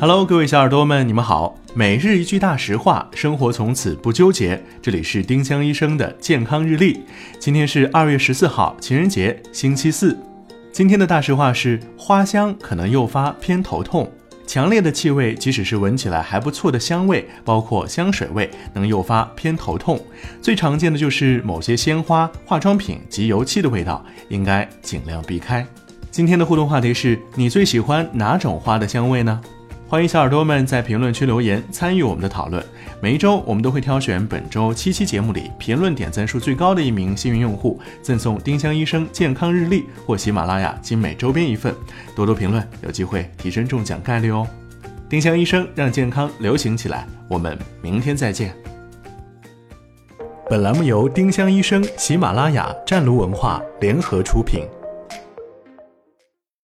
Hello，各位小耳朵们，你们好。每日一句大实话，生活从此不纠结。这里是丁香医生的健康日历。今天是二月十四号，情人节，星期四。今天的大实话是：花香可能诱发偏头痛。强烈的气味，即使是闻起来还不错的香味，包括香水味，能诱发偏头痛。最常见的就是某些鲜花、化妆品及油漆的味道，应该尽量避开。今天的互动话题是你最喜欢哪种花的香味呢？欢迎小耳朵们在评论区留言参与我们的讨论。每一周我们都会挑选本周七期节目里评论点赞数最高的一名幸运用户，赠送丁香医生健康日历或喜马拉雅精美周边一份。多多评论，有机会提升中奖概率哦。丁香医生让健康流行起来，我们明天再见。本栏目由丁香医生、喜马拉雅、湛庐文化联合出品。